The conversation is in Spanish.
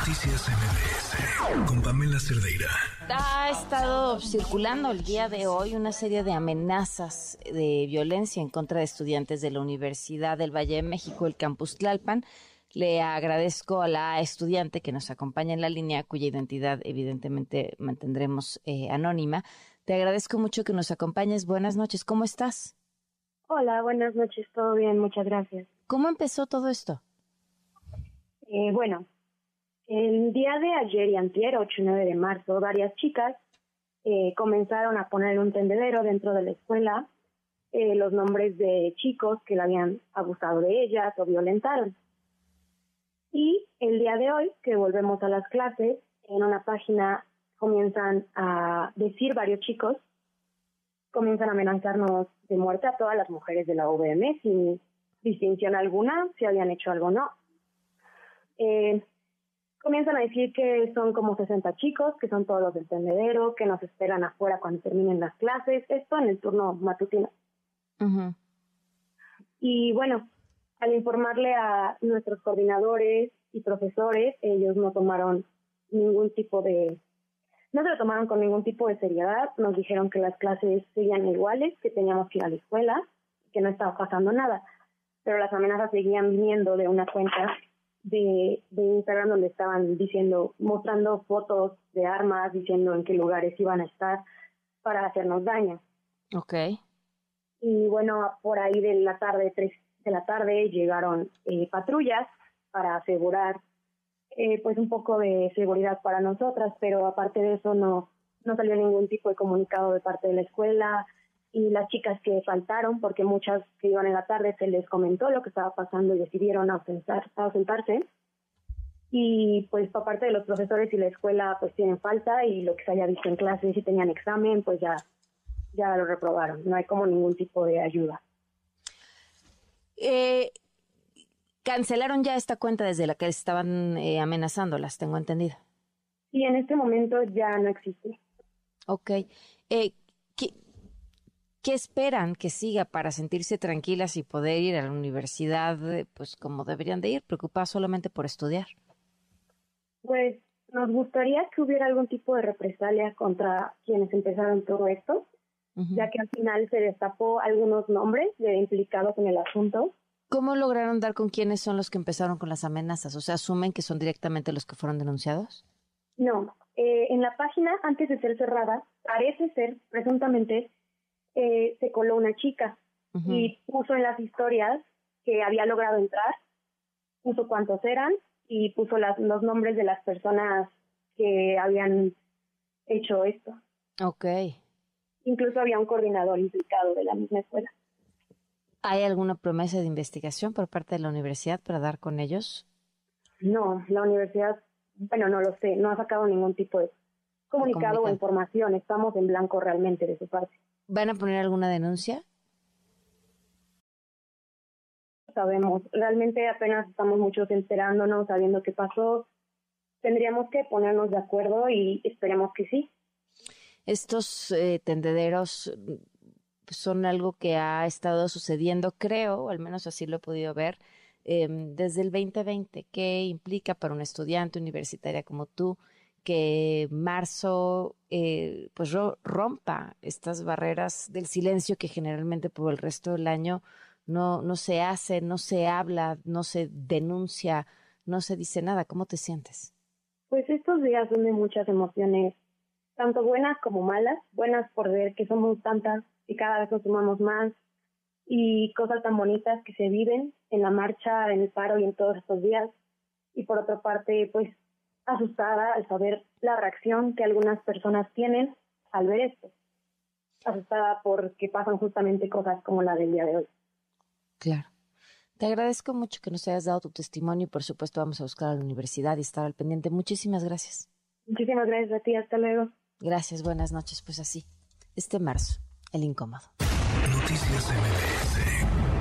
Noticias MBS con Pamela Cerdeira. Ha estado circulando el día de hoy una serie de amenazas de violencia en contra de estudiantes de la Universidad del Valle de México, el campus Tlalpan. Le agradezco a la estudiante que nos acompaña en la línea, cuya identidad evidentemente mantendremos eh, anónima. Te agradezco mucho que nos acompañes. Buenas noches, ¿cómo estás? Hola, buenas noches, todo bien, muchas gracias. ¿Cómo empezó todo esto? Eh, bueno, el día de ayer y antier, 8 y 9 de marzo, varias chicas eh, comenzaron a poner un tendedero dentro de la escuela eh, los nombres de chicos que la habían abusado de ellas o violentaron. Y el día de hoy, que volvemos a las clases, en una página comienzan a decir varios chicos, comienzan a amenazarnos de muerte a todas las mujeres de la OVM sin distinción alguna, si habían hecho algo o no. Eh, comienzan a decir que son como 60 chicos, que son todos los del tendedero, que nos esperan afuera cuando terminen las clases, esto en el turno matutino. Y bueno, al informarle a nuestros coordinadores y profesores, ellos no tomaron ningún tipo de, no se lo tomaron con ningún tipo de seriedad, nos dijeron que las clases seguían iguales, que teníamos que ir a la escuela, que no estaba pasando nada, pero las amenazas seguían viniendo de una cuenta de, de Instagram donde estaban diciendo, mostrando fotos de armas, diciendo en qué lugares iban a estar para hacernos daño. Ok. Y bueno, por ahí de la tarde, tres de la tarde, llegaron eh, patrullas para asegurar eh, pues un poco de seguridad para nosotras, pero aparte de eso no, no salió ningún tipo de comunicado de parte de la escuela, y las chicas que faltaron, porque muchas que iban en la tarde se les comentó lo que estaba pasando y decidieron ausentar, ausentarse. Y pues por parte de los profesores y la escuela pues tienen falta y lo que se haya visto en clase, si tenían examen, pues ya, ya lo reprobaron. No hay como ningún tipo de ayuda. Eh, cancelaron ya esta cuenta desde la que estaban eh, amenazándolas, tengo entendido. Sí, en este momento ya no existe. Ok. Eh, ¿Qué esperan que siga para sentirse tranquilas y poder ir a la universidad, eh, pues como deberían de ir, preocupadas solamente por estudiar? Pues nos gustaría que hubiera algún tipo de represalia contra quienes empezaron todo esto, ya que al final se destapó algunos nombres de implicados en el asunto. ¿Cómo lograron dar con quiénes son los que empezaron con las amenazas? O sea, ¿asumen que son directamente los que fueron denunciados? No, eh, en la página, antes de ser cerrada, parece ser presuntamente eh, se coló una chica y puso en las historias que había logrado entrar, puso cuántos eran y puso las, los nombres de las personas que habían hecho esto. Ok. Incluso había un coordinador implicado de la misma escuela. ¿Hay alguna promesa de investigación por parte de la universidad para dar con ellos? No, la universidad, bueno, no lo sé, no ha sacado ningún tipo de comunicado o información. Estamos en blanco realmente de su parte. ¿Van a poner alguna denuncia? Sabemos, realmente apenas estamos muchos enterándonos, sabiendo qué pasó. Tendríamos que ponernos de acuerdo y esperemos que sí. Estos eh, tendederos son algo que ha estado sucediendo, creo, al menos así lo he podido ver, em, desde el 2020. ¿Qué implica para un estudiante universitaria como tú que marzo eh, pues rompa estas barreras del silencio que generalmente por el resto del año no, no se hace, no se habla, no se denuncia, no se dice nada. ¿Cómo te sientes? Pues estos días son de muchas emociones, tanto buenas como malas. Buenas por ver que somos tantas y cada vez nos sumamos más y cosas tan bonitas que se viven en la marcha, en el paro y en todos estos días. Y por otra parte, pues asustada al saber la reacción que algunas personas tienen al ver esto. Asustada porque pasan justamente cosas como la del día de hoy. Claro. Te agradezco mucho que nos hayas dado tu testimonio y por supuesto vamos a buscar a la universidad y estar al pendiente. Muchísimas gracias. Muchísimas gracias a ti. Hasta luego. Gracias. Buenas noches. Pues así, este marzo, el incómodo. Noticias MBS